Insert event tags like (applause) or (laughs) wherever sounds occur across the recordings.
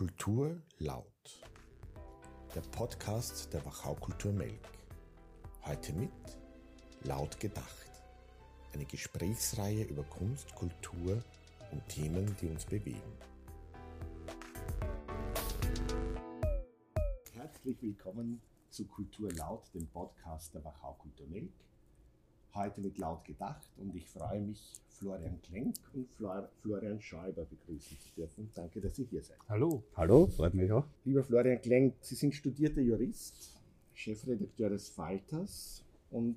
Kultur laut. Der Podcast der Wachau Kultur Melk. Heute mit Laut gedacht. Eine Gesprächsreihe über Kunst, Kultur und Themen, die uns bewegen. Herzlich willkommen zu Kultur laut, dem Podcast der Wachau Kultur Melk heute mit Laut gedacht und ich freue mich, Florian Klenk und Florian Schäuber begrüßen zu dürfen. Danke, dass Sie hier seid. Hallo. Hallo, freut mich auch. Lieber Florian Klenk, Sie sind studierter Jurist, Chefredakteur des Falters und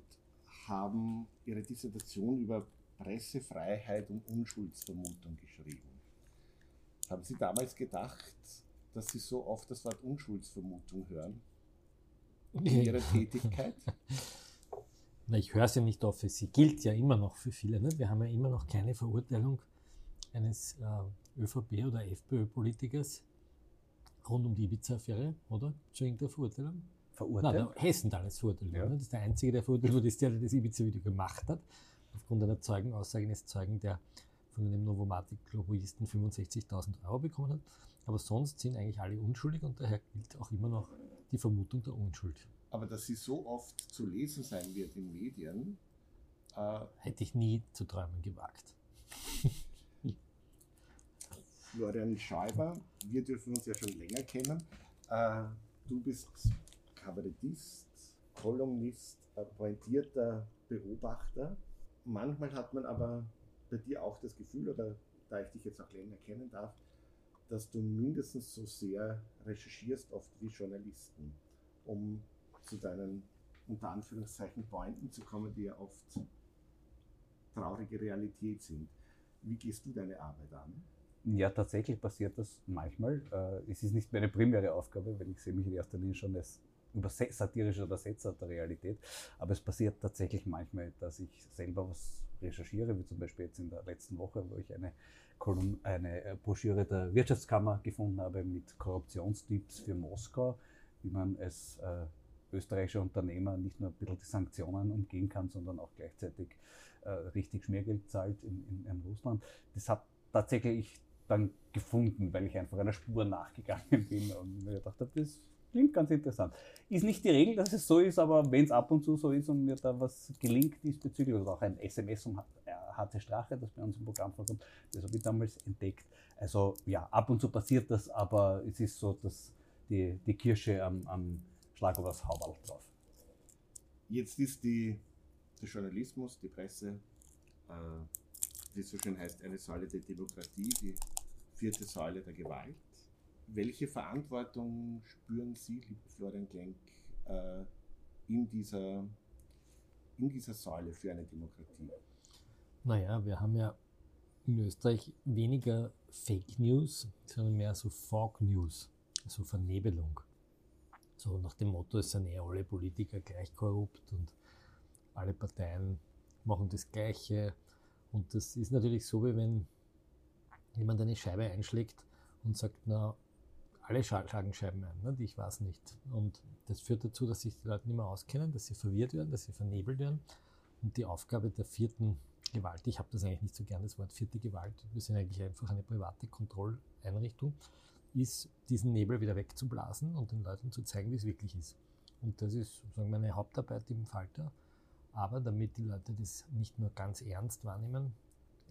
haben Ihre Dissertation über Pressefreiheit und Unschuldsvermutung geschrieben. Haben Sie damals gedacht, dass Sie so oft das Wort Unschuldsvermutung hören in Ihrer (laughs) Tätigkeit? Na, ich höre es ja nicht oft, sie gilt ja immer noch für viele. Ne? Wir haben ja immer noch keine Verurteilung eines äh, ÖVP- oder FPÖ-Politikers rund um die Ibiza-Affäre, oder? Zu irgendeiner Verurteilung? Verurteilt? Nein, Hessen da alles verurteilt ja. Das ist der Einzige, der verurteilt wurde, ist der, der das Ibiza-Video gemacht hat. Aufgrund einer Zeugenaussage eines Zeugen, der von einem Novomatic-Lobbyisten 65.000 Euro bekommen hat. Aber sonst sind eigentlich alle unschuldig und daher gilt auch immer noch die Vermutung der Unschuld aber dass sie so oft zu lesen sein wird in Medien. Äh, Hätte ich nie zu träumen gewagt. (laughs) Florian Schäuber, wir dürfen uns ja schon länger kennen. Äh, du bist Kabarettist, Kolumnist, pointierter Beobachter. Manchmal hat man aber bei dir auch das Gefühl, oder da ich dich jetzt auch länger kennen darf, dass du mindestens so sehr recherchierst oft wie Journalisten, um zu deinen unter Anführungszeichen Pointen zu kommen, die ja oft traurige Realität sind. Wie gehst du deine Arbeit an? Ja, tatsächlich passiert das manchmal. Äh, es ist nicht meine primäre Aufgabe, weil ich sehe mich in erster Linie schon als satirischer Übersetzer der Realität. Aber es passiert tatsächlich manchmal, dass ich selber was recherchiere, wie zum Beispiel jetzt in der letzten Woche, wo ich eine, Kolumn, eine Broschüre der Wirtschaftskammer gefunden habe mit Korruptionstipps für Moskau, wie man es äh, österreichischer Unternehmer nicht nur ein bisschen die Sanktionen umgehen kann, sondern auch gleichzeitig äh, richtig Schmiergeld zahlt in, in, in Russland. Das hat tatsächlich dann gefunden, weil ich einfach einer Spur nachgegangen (laughs) bin und mir gedacht habe, das klingt ganz interessant. Ist nicht die Regel, dass es so ist, aber wenn es ab und zu so ist und mir da was gelingt diesbezüglich, oder auch ein SMS um harte Strache, das bei uns im Programm vorkommt, das habe ich damals entdeckt. Also ja, ab und zu passiert das, aber es ist so, dass die, die Kirsche am, am Schlag übers Hauberl drauf. Jetzt ist die, der Journalismus, die Presse, äh, wie es so schön heißt, eine Säule der Demokratie, die vierte Säule der Gewalt. Welche Verantwortung spüren Sie, lieber Florian Klenk, äh, in, dieser, in dieser Säule für eine Demokratie? Naja, wir haben ja in Österreich weniger Fake News, sondern mehr so Fog News, also Vernebelung. So nach dem Motto, es sind eh alle Politiker gleich korrupt und alle Parteien machen das Gleiche. Und das ist natürlich so, wie wenn jemand eine Scheibe einschlägt und sagt, na, alle schlagen Scheiben ein, ne? ich weiß nicht. Und das führt dazu, dass sich die Leute nicht mehr auskennen, dass sie verwirrt werden, dass sie vernebelt werden. Und die Aufgabe der vierten Gewalt, ich habe das eigentlich nicht so gern, das Wort vierte Gewalt, wir sind eigentlich einfach eine private Kontrolleinrichtung, ist, diesen Nebel wieder wegzublasen und den Leuten zu zeigen, wie es wirklich ist. Und das ist sozusagen meine Hauptarbeit im Falter. Aber damit die Leute das nicht nur ganz ernst wahrnehmen,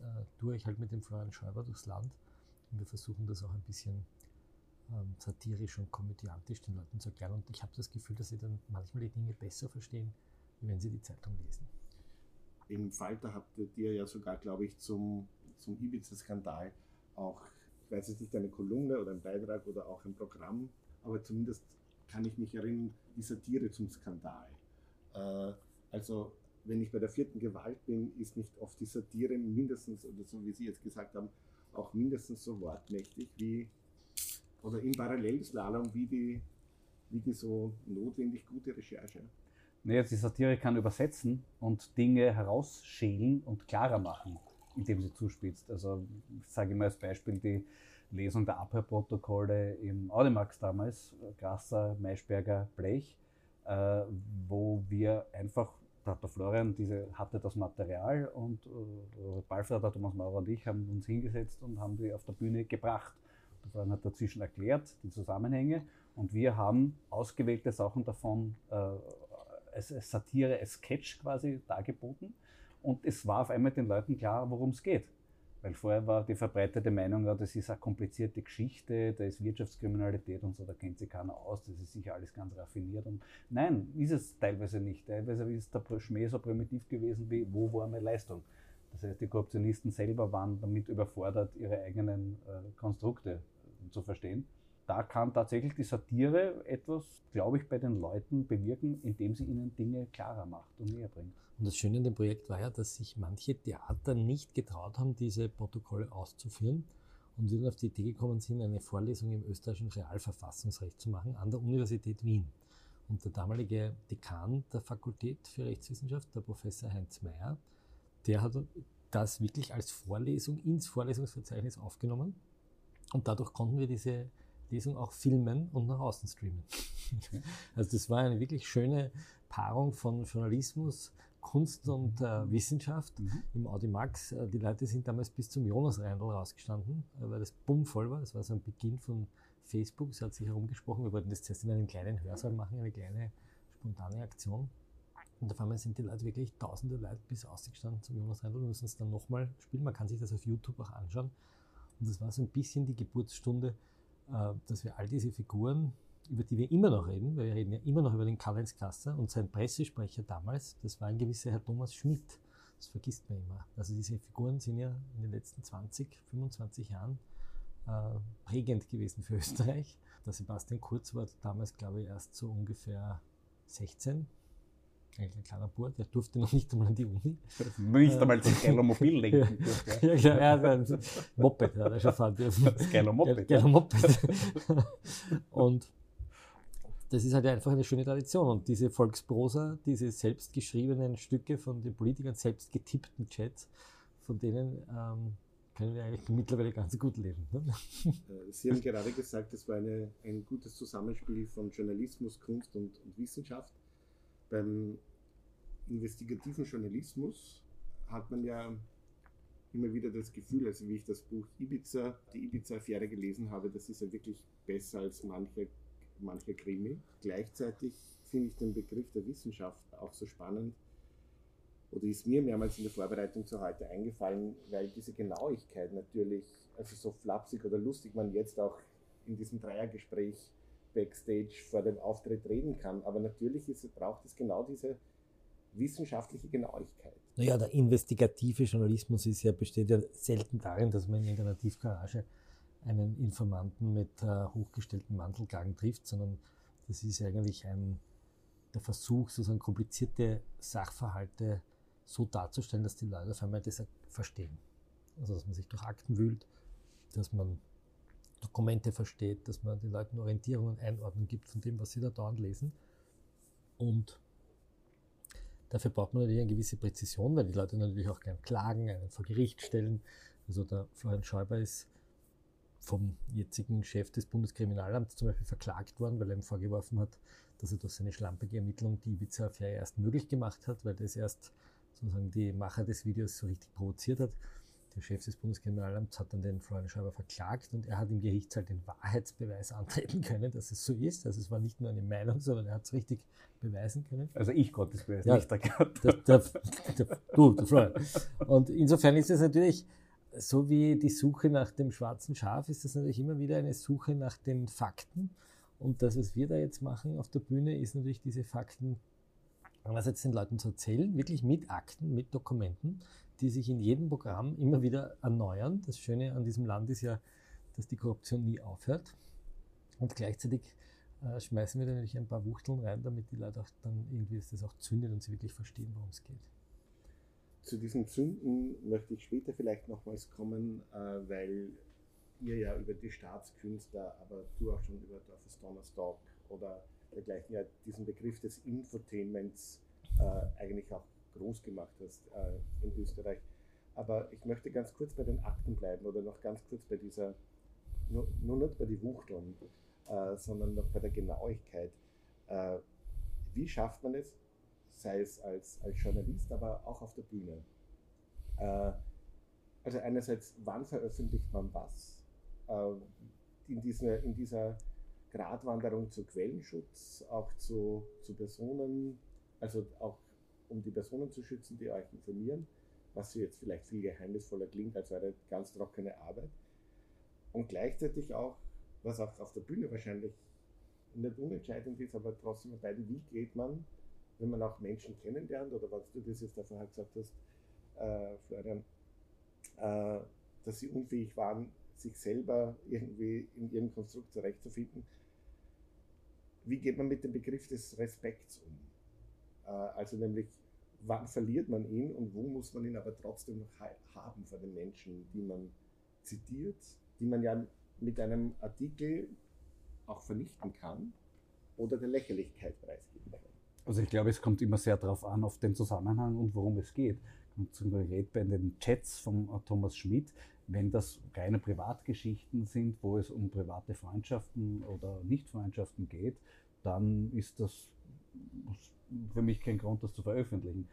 äh, tue ich halt mit dem Florian Schäuber durchs Land. Und wir versuchen das auch ein bisschen ähm, satirisch und komödiantisch den Leuten zu erklären. Und ich habe das Gefühl, dass sie dann manchmal die Dinge besser verstehen, wenn sie die Zeitung lesen. Im Falter habt ihr ja sogar, glaube ich, zum, zum Ibiza-Skandal auch weiß jetzt nicht, eine Kolumne oder ein Beitrag oder auch ein Programm, aber zumindest kann ich mich erinnern, die Satire zum Skandal. Äh, also wenn ich bei der vierten Gewalt bin, ist nicht oft die Satire mindestens, oder so wie Sie jetzt gesagt haben, auch mindestens so wortmächtig wie, oder im Parallelslalom wie die, wie die so notwendig gute Recherche. Naja, die Satire kann übersetzen und Dinge herausschälen und klarer machen indem sie zuspitzt. Also ich sage mal als Beispiel die Lesung der Abhörprotokolle im Audimax damals, Grasser, Maischberger, Blech, äh, wo wir einfach, da hat der Florian diese, hatte das Material und äh, Balfred, Thomas Maurer und ich haben uns hingesetzt und haben die auf der Bühne gebracht. Der Florian hat dazwischen erklärt die Zusammenhänge und wir haben ausgewählte Sachen davon äh, als, als Satire, als Sketch quasi dargeboten. Und es war auf einmal den Leuten klar, worum es geht. Weil vorher war die verbreitete Meinung, ja, das ist eine komplizierte Geschichte, da ist Wirtschaftskriminalität und so, da kennt sich keiner aus, das ist sicher alles ganz raffiniert. Und nein, ist es teilweise nicht. Teilweise ist der Schmäh so primitiv gewesen wie, wo war meine Leistung? Das heißt, die Korruptionisten selber waren damit überfordert, ihre eigenen äh, Konstrukte äh, zu verstehen. Da kann tatsächlich die Satire etwas, glaube ich, bei den Leuten bewirken, indem sie ihnen Dinge klarer macht und näher bringt. Und das Schöne an dem Projekt war ja, dass sich manche Theater nicht getraut haben, diese Protokolle auszuführen und sie dann auf die Idee gekommen sind, eine Vorlesung im österreichischen Realverfassungsrecht zu machen an der Universität Wien. Und der damalige Dekan der Fakultät für Rechtswissenschaft, der Professor Heinz Mayer, der hat das wirklich als Vorlesung ins Vorlesungsverzeichnis aufgenommen. Und dadurch konnten wir diese Lesung auch filmen und nach außen streamen. Also das war eine wirklich schöne Paarung von Journalismus, Kunst und äh, Wissenschaft mhm. im Audimax. Äh, die Leute sind damals bis zum Jonas-Reindl rausgestanden, äh, weil das bummvoll war. Das war so ein Beginn von Facebook. Es hat sich herumgesprochen, wir wollten das zuerst in einem kleinen Hörsaal machen, eine kleine spontane Aktion. Und auf einmal sind die Leute wirklich tausende Leute bis ausgestanden zum Jonas Reindl und müssen es dann nochmal spielen. Man kann sich das auf YouTube auch anschauen. Und das war so ein bisschen die Geburtsstunde, äh, dass wir all diese Figuren über die wir immer noch reden, weil wir reden ja immer noch über den Karl-Heinz Kasser und sein Pressesprecher damals, das war ein gewisser Herr Thomas Schmidt. Das vergisst man immer. Also diese Figuren sind ja in den letzten 20, 25 Jahren äh, prägend gewesen für (laughs) Österreich. Der Sebastian Kurz war damals, glaube ich, erst so ungefähr 16. Eigentlich ein kleiner Bub, der durfte noch nicht einmal an die Uni. Nicht einmal das Skyler Mobil (laughs) lenken. ja, ja, ja, ein Moped hat er schon fahren dürfen. Skyler Moped. Skyler Moped. (laughs) und das ist halt einfach eine schöne Tradition. Und diese Volksprosa, diese selbstgeschriebenen Stücke von den Politikern, selbst getippten Chats, von denen ähm, können wir eigentlich mittlerweile ganz gut leben. Ne? Äh, Sie haben gerade gesagt, es war eine, ein gutes Zusammenspiel von Journalismus, Kunst und, und Wissenschaft. Beim investigativen Journalismus hat man ja immer wieder das Gefühl, also wie ich das Buch Ibiza, die Ibiza-Affäre gelesen habe, das ist ja wirklich besser als manche mancher Krimi. Gleichzeitig finde ich den Begriff der Wissenschaft auch so spannend oder ist mir mehrmals in der Vorbereitung zu heute eingefallen, weil diese Genauigkeit natürlich, also so flapsig oder lustig man jetzt auch in diesem Dreiergespräch backstage vor dem Auftritt reden kann, aber natürlich ist, braucht es genau diese wissenschaftliche Genauigkeit. Naja, der investigative Journalismus ist ja, besteht ja selten darin, dass man in irgendeiner Tiefgarage einen Informanten mit äh, hochgestellten Mantelkragen trifft, sondern das ist eigentlich ein, der Versuch, sozusagen komplizierte Sachverhalte so darzustellen, dass die Leute auf einmal das verstehen. Also, dass man sich durch Akten wühlt, dass man Dokumente versteht, dass man den Leuten Orientierungen, Einordnung gibt von dem, was sie da dauernd lesen. Und dafür braucht man natürlich eine gewisse Präzision, weil die Leute natürlich auch gern klagen, einen vor Gericht stellen. Also der Florian Schäuber ist vom jetzigen Chef des Bundeskriminalamts zum Beispiel verklagt worden, weil er ihm vorgeworfen hat, dass er durch seine schlampige Ermittlung die Ibiza-Affäre erst möglich gemacht hat, weil das erst sozusagen die Macher des Videos so richtig provoziert hat. Der Chef des Bundeskriminalamts hat dann den Florian Schreiber verklagt und er hat im Gerichtssaal den Wahrheitsbeweis antreten können, dass es so ist. Also es war nicht nur eine Meinung, sondern er hat es richtig beweisen können. Also ich konnte es beweisen, ja, nicht der Gott. Der, der, der, du, der Florian. Und insofern ist es natürlich so wie die Suche nach dem schwarzen Schaf ist das natürlich immer wieder eine Suche nach den Fakten. Und das, was wir da jetzt machen auf der Bühne, ist natürlich diese Fakten einerseits den Leuten zu erzählen, wirklich mit Akten, mit Dokumenten, die sich in jedem Programm immer wieder erneuern. Das Schöne an diesem Land ist ja, dass die Korruption nie aufhört. Und gleichzeitig äh, schmeißen wir da natürlich ein paar Wuchteln rein, damit die Leute auch dann irgendwie das auch zündet und sie wirklich verstehen, worum es geht. Zu diesen Zünden möchte ich später vielleicht nochmals kommen, äh, weil ihr ja über die Staatskünstler, aber du auch schon über Dorfes Donnerstag oder dergleichen ja diesen Begriff des Infotainments äh, eigentlich auch groß gemacht hast äh, in Österreich. Aber ich möchte ganz kurz bei den Akten bleiben oder noch ganz kurz bei dieser, nur, nur nicht bei den Wuchteln, sondern noch bei der Genauigkeit. Wie schafft man es, sei es als, als Journalist, aber auch auf der Bühne. Äh, also einerseits, wann veröffentlicht man was? Äh, in, dieser, in dieser Gratwanderung zu Quellenschutz, auch zu, zu Personen, also auch um die Personen zu schützen, die euch informieren, was jetzt vielleicht viel geheimnisvoller klingt als eure ganz trockene Arbeit. Und gleichzeitig auch, was auch auf der Bühne wahrscheinlich nicht unentscheidend ist, aber trotzdem bei wie geht man, wenn man auch Menschen kennenlernt, oder was du das jetzt davor gesagt hast, äh, Florian, äh, dass sie unfähig waren, sich selber irgendwie in ihrem Konstrukt zurechtzufinden. Wie geht man mit dem Begriff des Respekts um? Äh, also nämlich, wann verliert man ihn und wo muss man ihn aber trotzdem noch haben von den Menschen, die man zitiert, die man ja mit einem Artikel auch vernichten kann oder der Lächerlichkeit preisgeben kann. Also ich glaube, es kommt immer sehr darauf an, auf den Zusammenhang und worum es geht. Und zum Beispiel bei den Chats von Thomas Schmidt, wenn das reine Privatgeschichten sind, wo es um private Freundschaften oder Nichtfreundschaften geht, dann ist das für mich kein Grund, das zu veröffentlichen.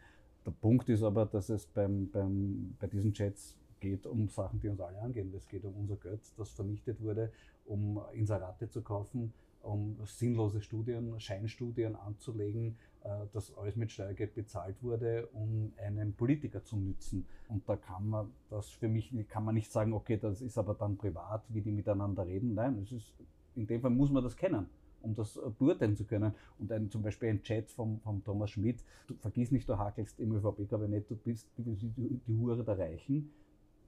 Der Punkt ist aber, dass es beim, beim, bei diesen Chats geht um Sachen, die uns alle angehen. Es geht um unser Geld, das vernichtet wurde, um Inserate zu kaufen, um sinnlose Studien, Scheinstudien anzulegen, äh, dass alles mit Steuergeld bezahlt wurde, um einen Politiker zu nützen. Und da kann man das für mich kann man nicht sagen, okay, das ist aber dann privat, wie die miteinander reden. Nein, es ist, in dem Fall muss man das kennen um das äh, beurteilen zu können. Und ein, zum Beispiel ein Chat vom, vom Thomas Schmidt, du vergiss nicht, du hakelst im ÖVP-Kabinett, du bist die, die, die Hure der Reichen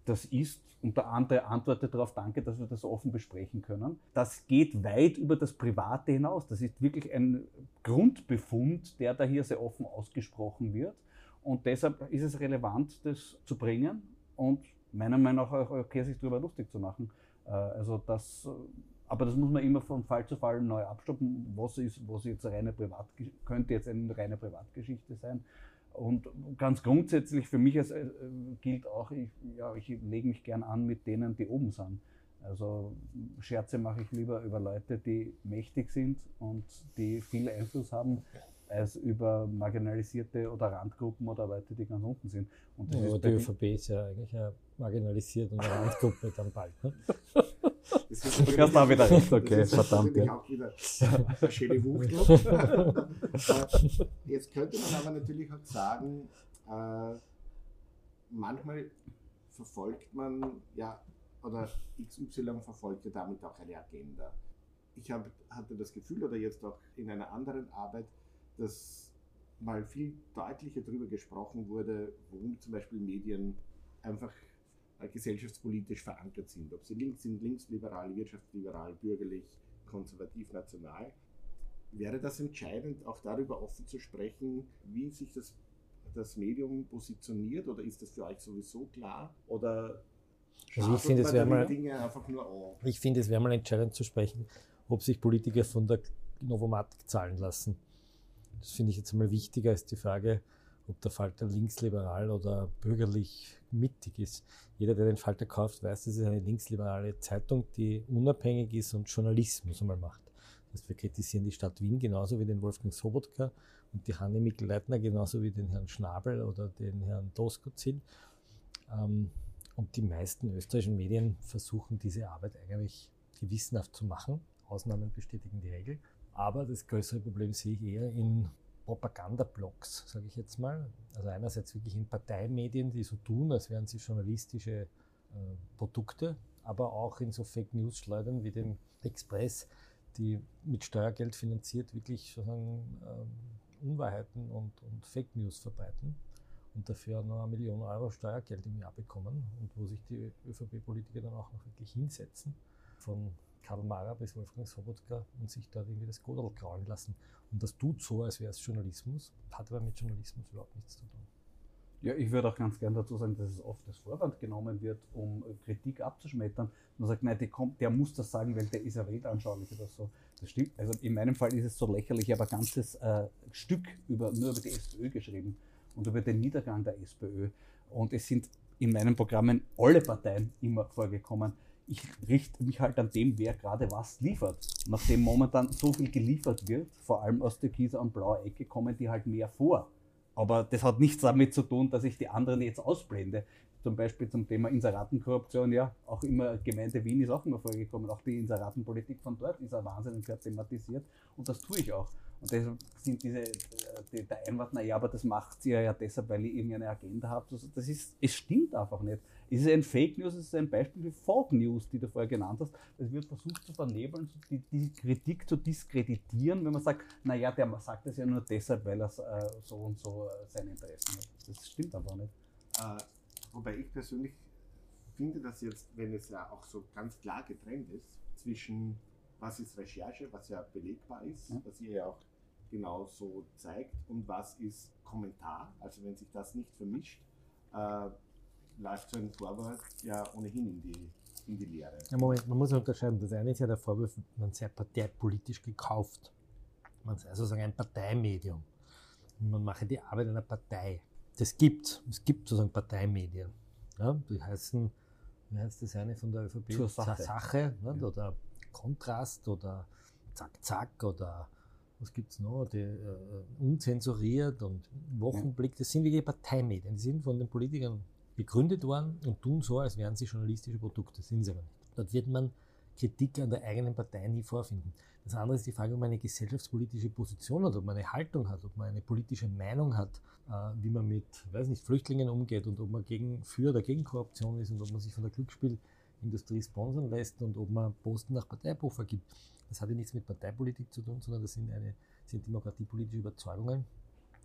das ist, und der andere antwortet darauf, danke, dass wir das offen besprechen können. Das geht weit über das Private hinaus. Das ist wirklich ein Grundbefund, der da hier sehr offen ausgesprochen wird. Und deshalb ist es relevant, das zu bringen und meiner Meinung nach auch okay, sich darüber lustig zu machen. Äh, also das, aber das muss man immer von Fall zu Fall neu abstoppen. Was ist, was jetzt eine reine Privat, könnte jetzt eine reine Privatgeschichte sein und ganz grundsätzlich für mich also, gilt auch, ich, ja, ich lege mich gern an mit denen, die oben sind. Also Scherze mache ich lieber über Leute, die mächtig sind und die viel Einfluss haben, als über marginalisierte oder Randgruppen oder Leute, die ganz unten sind. Und ja, aber die ÖVP ist ja eigentlich eine marginalisierte Randgruppe dann bald. Ne? (laughs) Du kannst auch wieder recht, okay, das ist (laughs) verdammt. Ja. auch wieder eine schöne Wucht. (laughs) Äh, jetzt könnte man aber natürlich auch sagen, äh, manchmal verfolgt man ja, oder XY verfolgt ja damit auch eine Agenda. Ich hab, hatte das Gefühl, oder jetzt auch in einer anderen Arbeit, dass mal viel deutlicher darüber gesprochen wurde, warum zum Beispiel Medien einfach gesellschaftspolitisch verankert sind. Ob sie links sind, linksliberal, wirtschaftsliberal, bürgerlich, konservativ, national. Wäre das entscheidend, auch darüber offen zu sprechen, wie sich das, das Medium positioniert oder ist das für euch sowieso klar? Oder also ich finde, es wäre mal, ich finde, es wäre mal entscheidend zu sprechen, ob sich Politiker von der Novomatic zahlen lassen. Das finde ich jetzt mal wichtiger als die Frage, ob der Falter linksliberal oder bürgerlich mittig ist. Jeder, der den Falter kauft, weiß, das ist eine linksliberale Zeitung, die unabhängig ist und Journalismus einmal macht. Das wir kritisieren die Stadt Wien genauso wie den Wolfgang Sobotka und die Hanne Mikl-Leitner genauso wie den Herrn Schnabel oder den Herrn Doskozil. Ähm, und die meisten österreichischen Medien versuchen diese Arbeit eigentlich gewissenhaft zu machen. Ausnahmen bestätigen die Regel. Aber das größere Problem sehe ich eher in Propagandablocks, sage ich jetzt mal. Also einerseits wirklich in Parteimedien, die so tun, als wären sie journalistische äh, Produkte, aber auch in so Fake News Schleudern wie dem Express, die mit Steuergeld finanziert wirklich sozusagen äh, Unwahrheiten und, und Fake News verbreiten und dafür noch eine Million Euro Steuergeld im Jahr bekommen und wo sich die ÖVP-Politiker dann auch noch wirklich hinsetzen von Karl Mara bis Wolfgang Sobotka und sich dort irgendwie das Godel kraulen lassen. Und das tut so, als wäre es Journalismus, hat aber mit Journalismus überhaupt nichts zu tun. Ja, ich würde auch ganz gerne dazu sagen, dass es oft als Vorwand genommen wird, um Kritik abzuschmettern. Man sagt, nein, der, kommt, der muss das sagen, weil der ist ja weltanschaulich oder so. Das stimmt. Also in meinem Fall ist es so lächerlich, ich habe ein ganzes äh, Stück über, nur über die SPÖ geschrieben und über den Niedergang der SPÖ. Und es sind in meinen Programmen alle Parteien immer vorgekommen ich richte mich halt an dem, wer gerade was liefert. Nachdem momentan so viel geliefert wird, vor allem aus der Kieser und blauer Ecke, kommen die halt mehr vor. Aber das hat nichts damit zu tun, dass ich die anderen jetzt ausblende. zum Beispiel zum Thema Inseratenkorruption, ja, auch immer Gemeinde Wien ist auch immer vorgekommen, auch die Inseratenpolitik von dort ist ja wahnsinnig thematisiert und das tue ich auch. Und deshalb sind diese, äh, die, der Einwand, naja, aber das macht ihr ja deshalb, weil ihr irgendeine Agenda habt. Also das ist, es stimmt einfach nicht. Es ist ein Fake News, es ist ein Beispiel für Fake News, die du vorher genannt hast. Es wird versucht zu vernebeln, die, die Kritik zu diskreditieren, wenn man sagt, naja, der sagt das ja nur deshalb, weil er äh, so und so äh, seine Interessen hat. Das stimmt einfach nicht. Äh, wobei ich persönlich finde, dass jetzt, wenn es ja auch so ganz klar getrennt ist zwischen was ist Recherche, was ja belegbar ist, ja. was ihr ja auch genau so zeigt und was ist Kommentar. Also wenn sich das nicht vermischt, äh, läuft so ein Vorwurf ja ohnehin in die, in die Lehre. Ja, Moment, man muss unterscheiden. Das eine ist ja der Vorwurf, man sei parteipolitisch gekauft. Man sei sozusagen ein Parteimedium. Und man mache die Arbeit einer Partei. Das gibt es. gibt sozusagen Parteimedien. Ja, die heißen, wie heißt das eine von der ÖVP? Zur Sache. Sache ja. Oder Kontrast oder Zack Zack oder was gibt es noch, die, äh, unzensuriert und Wochenblick, das sind wirklich Parteimedien, die sind von den Politikern gegründet worden und tun so, als wären sie journalistische Produkte, sind sie aber nicht. Dort wird man Kritik an der eigenen Partei nie vorfinden. Das andere ist die Frage, ob man eine gesellschaftspolitische Position hat, ob man eine Haltung hat, ob man eine politische Meinung hat, äh, wie man mit, weiß nicht, Flüchtlingen umgeht und ob man gegen, für oder gegen Korruption ist und ob man sich von der Glücksspielindustrie sponsern lässt und ob man Posten nach Parteibuch vergibt. Das hat ja nichts mit Parteipolitik zu tun, sondern das sind, eine, sind demokratiepolitische Überzeugungen,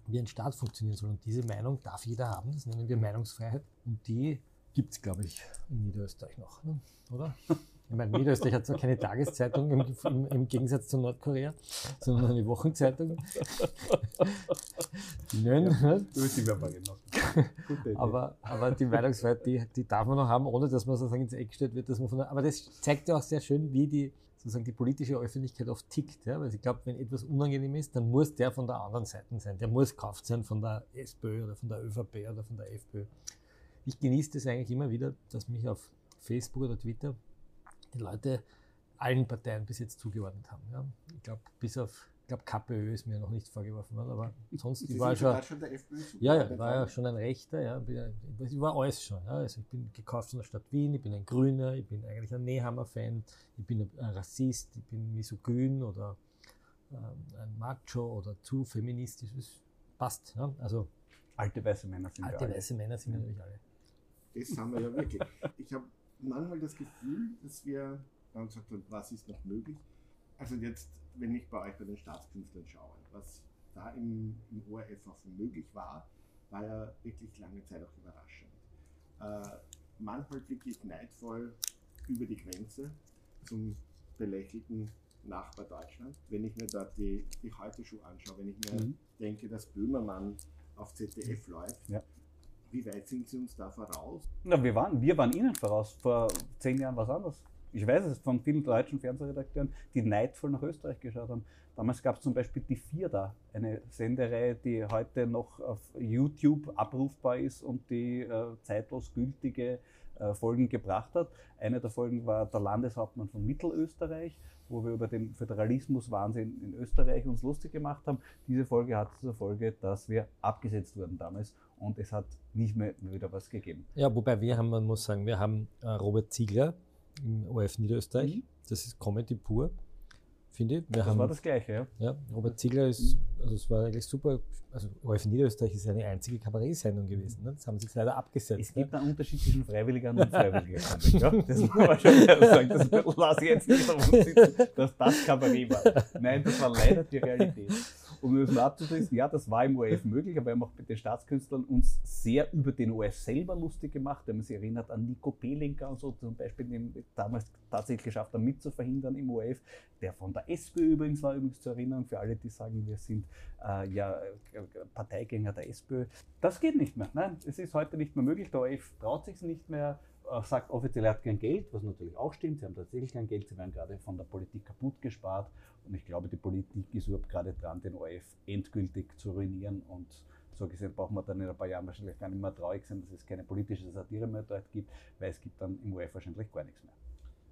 wie ein Staat funktionieren soll. Und diese Meinung darf jeder haben, das nennen wir Meinungsfreiheit. Und die gibt es, glaube ich, in Niederösterreich noch, ne? oder? (laughs) Ich meine, Niederösterreich hat zwar keine Tageszeitung im, im, im, Gegensatz zu Nordkorea, sondern eine Wochenzeitung. Nön, ja, ne? aber, aber die Meinungsfreiheit, die, die darf man noch haben, ohne dass man sozusagen ins Eck gestellt wird. Dass man von aber das zeigt ja auch sehr schön, wie die sozusagen die politische Öffentlichkeit oft tickt. Ja? Weil ich glaube, wenn etwas unangenehm ist, dann muss der von der anderen Seite sein. Der muss gekauft sein von der SPÖ oder von der ÖVP oder von der FPÖ. Ich genieße das eigentlich immer wieder, dass mich auf Facebook oder Twitter die Leute allen Parteien bis jetzt zugeordnet haben. Ja? Ich glaube, bis auf ich glaube, KPÖ ist mir noch nicht vorgeworfen worden, aber sonst, ich war schon, schon der FPÖ ja, ja, ich war ja schon ein Rechter, ja, ich war alles schon, ja, also ich bin gekauft von der Stadt Wien, ich bin ein Grüner, ich bin eigentlich ein Nehammer-Fan, ich bin ein Rassist, ich bin misogyn oder ähm, ein Macho oder zu feministisch, das passt, ja, also alte weiße Männer sind alte weiße Männer sind natürlich alle. Das haben wir ja wirklich. Ich habe manchmal das Gefühl, dass wir, dann gesagt haben, was ist noch möglich, also jetzt wenn ich bei euch bei den Staatskünstlern schaue, was da im, im ORF auch möglich war, war ja wirklich lange Zeit auch überraschend. Äh, manchmal blicke ich neidvoll über die Grenze zum belächelten Nachbar Deutschland. Wenn ich mir dort die, die Heute-Show anschaue, wenn ich mir mhm. denke, dass Böhmermann auf ZDF läuft, ja. Wie weit sind sie uns da voraus? Na, wir, waren, wir waren ihnen voraus. Vor zehn Jahren was anderes ich weiß es von vielen deutschen Fernsehredakteuren, die neidvoll nach Österreich geschaut haben. Damals gab es zum Beispiel die Vier da, eine Sendereihe, die heute noch auf YouTube abrufbar ist und die äh, zeitlos gültige äh, Folgen gebracht hat. Eine der Folgen war der Landeshauptmann von Mittelösterreich, wo wir über den Föderalismuswahnsinn in Österreich uns lustig gemacht haben. Diese Folge hatte zur Folge, dass wir abgesetzt wurden damals und es hat nicht mehr wieder was gegeben. Ja, wobei wir haben, man muss sagen, wir haben äh, Robert Ziegler, im ORF Niederösterreich. Mhm. Das ist Comedy pur, finde ich. Wir das haben, war das Gleiche, ja. ja. Robert Ziegler ist, also es war eigentlich super. Also ORF Niederösterreich ist eine einzige Kabarettsendung gewesen. Ne? Das haben sie jetzt leider abgesetzt. Es gibt ne? einen Unterschied zwischen Freiwilliger und Unfreiwilliger. ja? Das muss man schon (laughs) sagen. Das lasse ich jetzt nicht uns sitzen, dass das Kabarett war. Nein, das war leider die Realität. Um das mal abzuschließen, ja, das war im ORF möglich, aber wir haben auch mit den Staatskünstlern uns sehr über den ORF selber lustig gemacht. Wenn man sich erinnert an Nico Pelinka und so zum Beispiel, den damals tatsächlich geschafft haben, mitzuverhindern im ORF. Der von der SPÖ übrigens war übrigens zu erinnern, für alle, die sagen, wir sind äh, ja Parteigänger der SPÖ. Das geht nicht mehr. Nein, es ist heute nicht mehr möglich. Der ORF traut sich nicht mehr sagt offiziell, er hat kein Geld, was natürlich auch stimmt. Sie haben tatsächlich kein Geld, sie werden gerade von der Politik kaputt gespart. Und ich glaube, die Politik ist überhaupt gerade dran, den ORF endgültig zu ruinieren. Und so gesehen brauchen wir dann in ein paar Jahren wahrscheinlich gar nicht mehr traurig sein, dass es keine politische Satire mehr dort gibt, weil es gibt dann im ORF wahrscheinlich gar nichts mehr.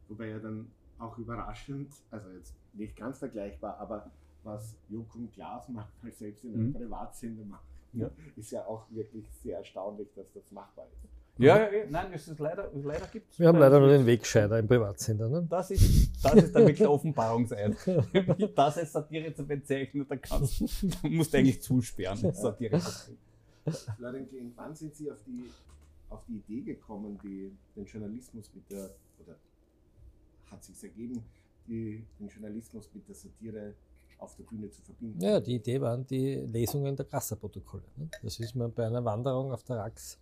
Wobei ja dann auch überraschend, also jetzt nicht ganz vergleichbar, aber was Joko und Klaas manchmal selbst in einem mhm. Privatsender machen, ja. ist ja auch wirklich sehr erstaunlich, dass das machbar ist. Ja, ja, ja, nein, es ist leider, leider gibt es. Wir haben leider nur den Wegscheider im Privatsender. Ne? Das ist, das ist dann (laughs) wirklich Offenbarungseid. (laughs) das als Satire zu bezeichnen, da, kannst, da musst du eigentlich zusperren. Satire. Florentin, wann sind Sie auf die, auf die Idee gekommen, die, den Journalismus mit der, oder hat sich ergeben, die, den Journalismus mit der Satire auf der Bühne zu verbinden? Ja, die Idee waren die Lesungen der Grasser-Protokolle. Ne? Das ist mir bei einer Wanderung auf der Rax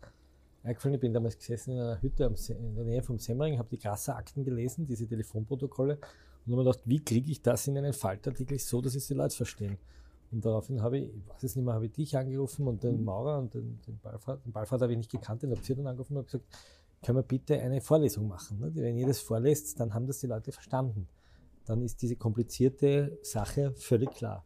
eingefallen. Ich bin damals gesessen in einer Hütte in der Nähe vom Semmering, habe die Grasser-Akten gelesen, diese Telefonprotokolle, und habe mir gedacht, wie kriege ich das in einen Faltartikel so, dass es die Leute verstehen? Und daraufhin habe ich, ich weiß es nicht mehr, habe ich dich angerufen und den Maurer und den, den Ballfahrt. Den Ballfahrt habe ich nicht gekannt, den habe ich dann angerufen und habe gesagt, können wir bitte eine Vorlesung machen? Ne? Wenn ihr das vorlässt, dann haben das die Leute verstanden. Dann ist diese komplizierte Sache völlig klar.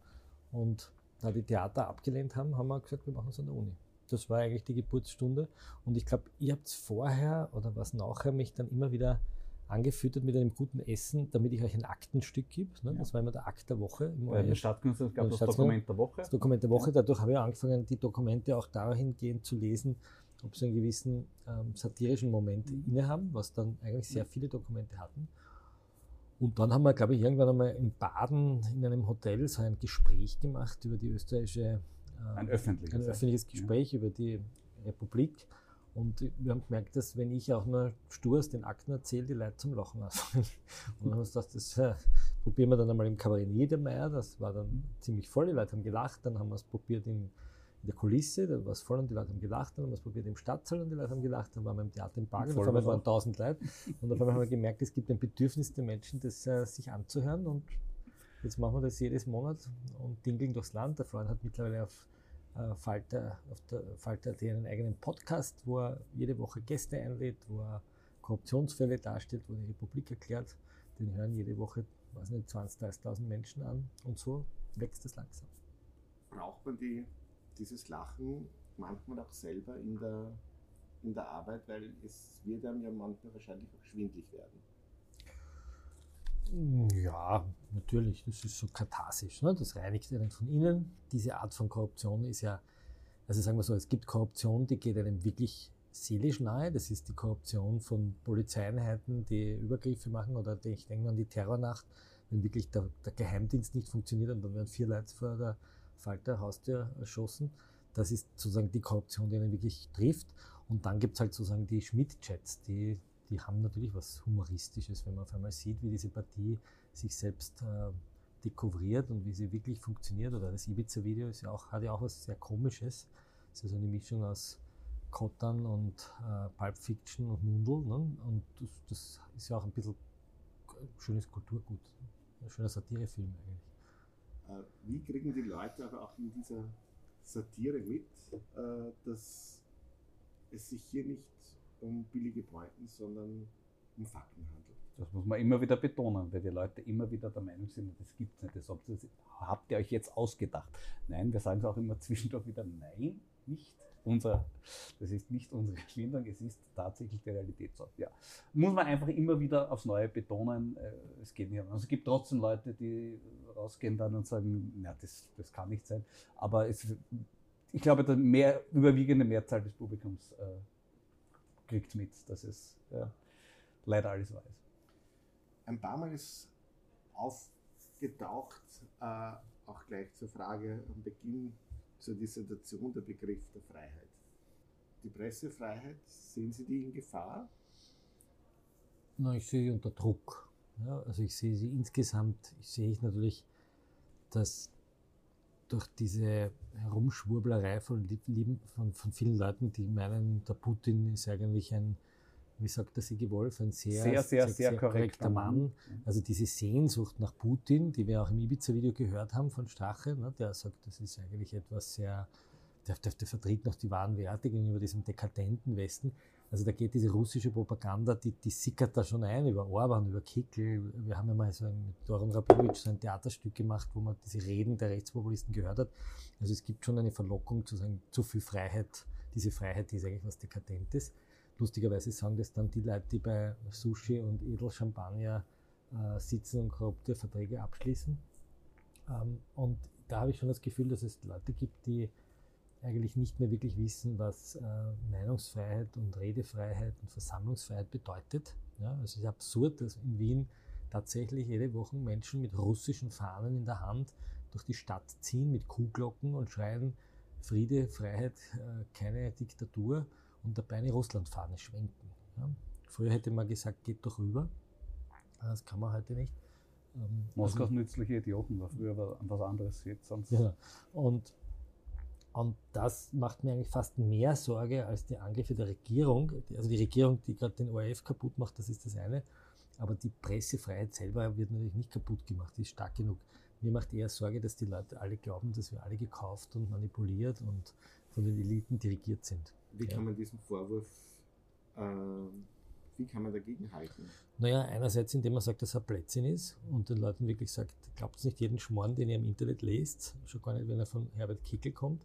Und da die Theater abgelehnt haben, haben wir gesagt, wir machen es an der Uni. Das war eigentlich die Geburtsstunde. Und ich glaube, ihr habt vorher oder was nachher mich dann immer wieder angefüttert mit einem guten Essen, damit ich euch ein Aktenstück gebe. Ne? Ja. Das war immer der Akt der Woche. Bei der Stadtkunst gab es das Dokument der Woche. Das Dokument der Woche. Dadurch habe ich angefangen, die Dokumente auch dahingehend zu lesen, ob sie einen gewissen ähm, satirischen Moment mhm. innehaben, was dann eigentlich sehr viele Dokumente hatten. Und dann haben wir, glaube ich, irgendwann einmal in Baden in einem Hotel so ein Gespräch gemacht über die österreichische ein öffentliches, ein öffentliches Gespräch ja. über die Republik. Und wir haben gemerkt, dass wenn ich auch nur stur aus den Akten erzähle, die Leute zum Lachen anfangen. (laughs) Und dann haben wir gesagt, das äh, probieren wir dann einmal im Kabarett Niedermeyer. Das war dann ziemlich voll, die Leute haben gelacht. Dann haben wir es probiert in, in der Kulisse, da war es voll und die Leute haben gelacht. Dann haben wir es probiert im Stadtsaal und die Leute haben gelacht. Dann waren wir im Theater im Park und auf einmal waren 1000 Leute. Und auf einmal haben wir gemerkt, es gibt ein Bedürfnis der Menschen, das äh, sich anzuhören. Und Jetzt machen wir das jedes Monat und dingeln durchs Land. Der Freund hat mittlerweile auf äh, Falter, auf der Falter.at einen eigenen Podcast, wo er jede Woche Gäste einlädt, wo er Korruptionsfälle darstellt, wo er die Republik erklärt. Den hören jede Woche, weiß nicht, 20.000, 30.000 Menschen an und so wächst es langsam. Braucht man die, dieses Lachen manchmal auch selber in der, in der Arbeit, weil es wird einem ja manchmal wahrscheinlich auch schwindlig werden. Ja, natürlich, das ist so katharsisch. Ne? Das reinigt einen von innen. Diese Art von Korruption ist ja, also sagen wir so, es gibt Korruption, die geht einem wirklich seelisch nahe. Das ist die Korruption von Polizeieinheiten, die Übergriffe machen oder ich denke an die Terrornacht, wenn wirklich der, der, Geheimdienst nicht funktioniert und dann werden vier Leute vor der Falter Haustür erschossen. Das ist sozusagen die Korruption, die einen wirklich trifft. Und dann gibt es halt sozusagen die Schmidt-Chats, die die haben natürlich was Humoristisches, wenn man auf einmal sieht, wie diese Partie sich selbst äh, dekouvriert und wie sie wirklich funktioniert. Oder das Ibiza-Video ja hat ja auch was sehr Komisches. Es ist ja so eine Mischung aus Kottern und äh, Pulp Fiction und Mundel. Ne? Und das, das, ist ja auch ein bisschen schönes Kulturgut. Ein schöner Satirefilm eigentlich. Äh, wie kriegen die Leute aber auch in dieser Satire mit, äh, dass es sich hier nicht um billige Pointen, sondern um Fakten handelt. Das muss man immer wieder betonen, weil die Leute immer wieder der Meinung sind, das gibt es nicht. Das habt ihr euch jetzt ausgedacht. Nein, wir sagen es auch immer zwischendurch wieder, nein, nicht unser, das ist nicht unsere Erfindung, es ist tatsächlich die Realität so. Ja. Muss man einfach immer wieder aufs Neue betonen, äh, es geht nicht. Also es gibt trotzdem Leute, die rausgehen dann und sagen, na, das, das kann nicht sein. Aber es, ich glaube, die mehr, überwiegende Mehrzahl des Publikums äh, kriegt mit, dass es ja, leider alles weiß. Ein paar Mal ist aufgetaucht, äh, auch gleich zur Frage am Beginn zur Dissertation der Begriff der Freiheit. Die Pressefreiheit, sehen Sie die in Gefahr? Na, ich sehe sie unter Druck. Ja, also ich sehe sie insgesamt, ich sehe ich natürlich, dass durch diese Herumschwurblerei von, von, von vielen Leuten, die meinen, der Putin ist eigentlich ein, wie sagt der Sigi Wolf, ein sehr, sehr, sehr, sehr, korrekter Mann. Mann. Also diese Sehnsucht nach Putin, die wir auch im Ibiza-Video gehört haben von Strache, ne, der sagt, das ist eigentlich etwas sehr, der, der, der vertritt noch die wahren Werte gegenüber diesem dekadenten Westen. Also da geht diese russische Propaganda, die, die sickert da schon ein über Orban, über Kickel. Wir haben ja mal so ein, mit Doron Rabilovic so ein Theaterstück gemacht, wo man diese Reden der Rechtspopulisten gehört hat. Also es gibt schon eine Verlockung zu sagen, zu viel Freiheit, diese Freiheit, die ist eigentlich was Dekadentes. Lustigerweise sagen das dann die Leute, die bei Sushi und Edelchampagner äh, sitzen und korrupte Verträge abschließen. Ähm, und da habe ich schon das Gefühl, dass es Leute gibt, die eigentlich nicht mehr wirklich wissen, was äh, Meinungsfreiheit und Redefreiheit und Versammlungsfreiheit bedeutet. Ja, also es ist absurd, dass in Wien tatsächlich jede Woche Menschen mit russischen Fahnen in der Hand durch die Stadt ziehen mit Kuhglocken und schreien Friede, Freiheit, äh, keine Diktatur und dabei eine Russlandfahne schwenken. Ja. Früher hätte man gesagt, geht doch rüber. Das kann man heute nicht. Ähm, Moskaus also, nützliche Idioten war früher was anderes jetzt sonst. Ja. Und, und das macht mir eigentlich fast mehr Sorge als die Angriffe der Regierung. Also die Regierung, die gerade den ORF kaputt macht, das ist das eine. Aber die Pressefreiheit selber wird natürlich nicht kaputt gemacht, die ist stark genug. Mir macht eher Sorge, dass die Leute alle glauben, dass wir alle gekauft und manipuliert und von den Eliten dirigiert sind. Wie kann man diesen Vorwurf äh, wie kann man dagegen halten? Naja, einerseits, indem man sagt, dass er Plätzchen ist und den Leuten wirklich sagt, glaubt nicht jeden Schmoren, den ihr im Internet lest, schon gar nicht, wenn er von Herbert Kickel kommt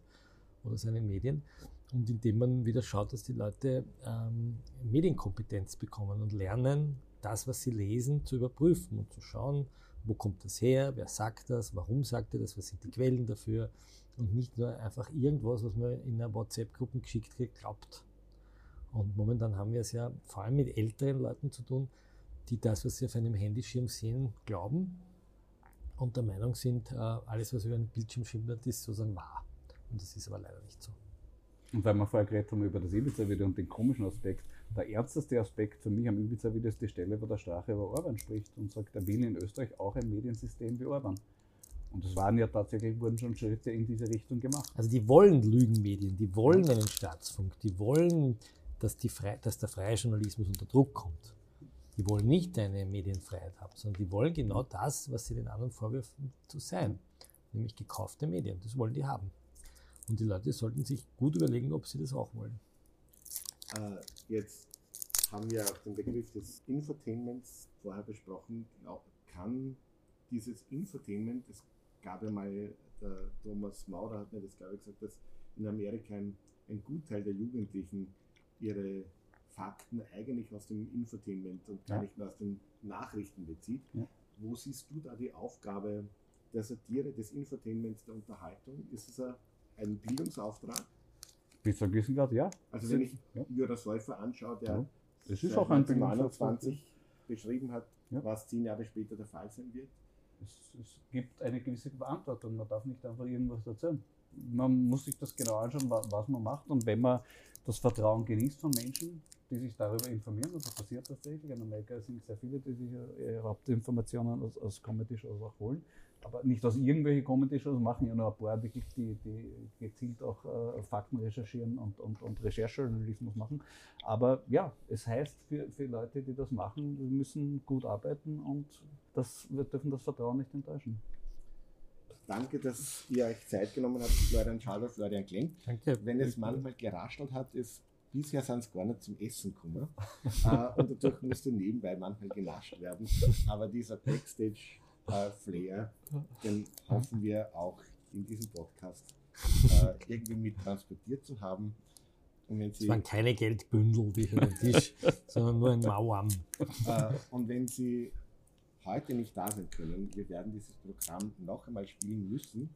oder seinen Medien. Und indem man wieder schaut, dass die Leute ähm, Medienkompetenz bekommen und lernen, das, was sie lesen, zu überprüfen und zu schauen, wo kommt das her, wer sagt das, warum sagt er das, was sind die Quellen dafür und nicht nur einfach irgendwas, was man in einer WhatsApp-Gruppe geschickt kriegt, glaubt. Und momentan haben wir es ja vor allem mit älteren Leuten zu tun, die das, was sie auf einem Handyschirm sehen, glauben und der Meinung sind, äh, alles, was über einen Bildschirm schimmert, ist sozusagen wahr. Und das ist aber leider nicht so. Und weil wir vorher geredet haben über das Ibiza-Video und den komischen Aspekt, der ernsteste Aspekt für mich am Ibiza-Video ist die Stelle, wo der Strache über Orban spricht und sagt, er will in Österreich auch ein Mediensystem wie Orban. Und es waren ja tatsächlich, wurden schon Schritte in diese Richtung gemacht. Also die wollen Lügenmedien, die wollen einen Staatsfunk, die wollen dass, die Fre dass der freie Journalismus unter Druck kommt. Die wollen nicht eine Medienfreiheit haben, sondern die wollen genau das, was sie den anderen vorwerfen zu sein, nämlich gekaufte Medien. Das wollen die haben. Und die Leute sollten sich gut überlegen, ob sie das auch wollen. Äh, jetzt haben wir auch den Begriff des Infotainments vorher besprochen. Kann dieses Infotainment, es gab ja mal, der Thomas Maurer hat mir das glaube ich gesagt, dass in Amerika ein, ein Gutteil der Jugendlichen ihre Fakten eigentlich aus dem Infotainment und gar ja. nicht mehr aus den Nachrichten bezieht. Ja. Wo siehst du da die Aufgabe der Satire, des Infotainments, der Unterhaltung? Ist es ein Bildungsauftrag? Bis zu einem Grad, ja. Also wenn ich ja. Jura Säufer anschaue, der ja. das ist auch ein 1921 beschrieben hat, ja. was zehn Jahre später der Fall sein wird. Es, es, gibt eine gewisse Verantwortung, man darf nicht einfach irgendwas erzählen. Man muss sich das genau anschauen, was man macht und wenn man das Vertrauen genießt von Menschen, die sich darüber informieren. Das passiert tatsächlich. In Amerika sind sehr viele, die sich ihre Hauptinformationen aus, aus Comedy-Shows auch holen. Aber nicht aus irgendwelchen Comedy-Shows, machen ja nur ein paar wirklich, die, die gezielt auch äh, Fakten recherchieren und, und, und Recherchejournalismus machen. Aber ja, es heißt für, für Leute, die das machen, wir müssen gut arbeiten und das, wir dürfen das Vertrauen nicht enttäuschen. Danke, dass ihr euch Zeit genommen habt, Florian Schaller, Florian Klenk. Danke. Wenn es manchmal geraschelt hat, ist bisher sind es gar nicht zum Essen gekommen. uh, (laughs) und dadurch musste nebenbei manchmal genascht werden. Aber dieser Backstage-Flair, uh, den hoffen wir auch in diesem Podcast uh, (laughs) irgendwie mit transportiert zu haben. Und wenn Sie, es waren keine Geldbündel, die auf dem Tisch, (laughs) sondern nur ein Mauern. und wenn Sie heute nicht da sein können. Wir werden dieses Programm noch einmal spielen müssen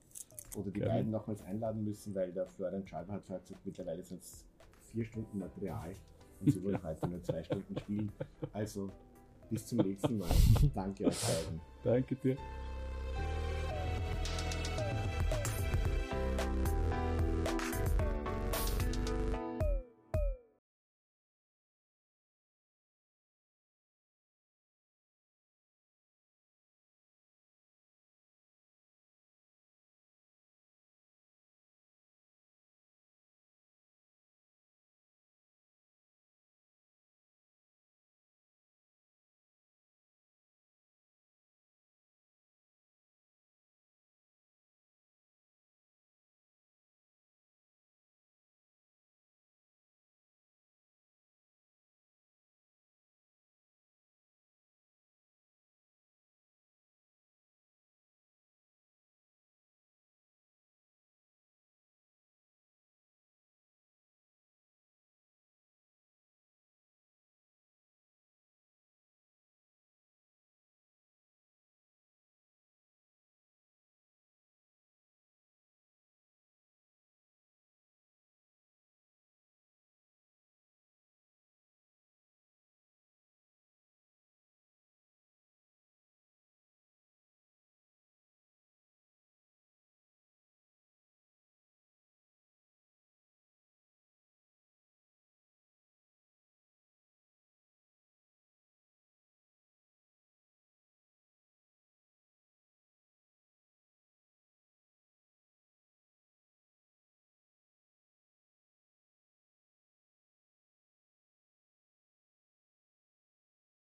oder die ja. beiden nochmals einladen müssen, weil der Florian Scheiber hat gesagt, mittlerweile sind es vier Stunden Material und sie wollen heute nur zwei Stunden spielen. Also bis zum nächsten Mal. (laughs) Danke euch beiden. Danke dir.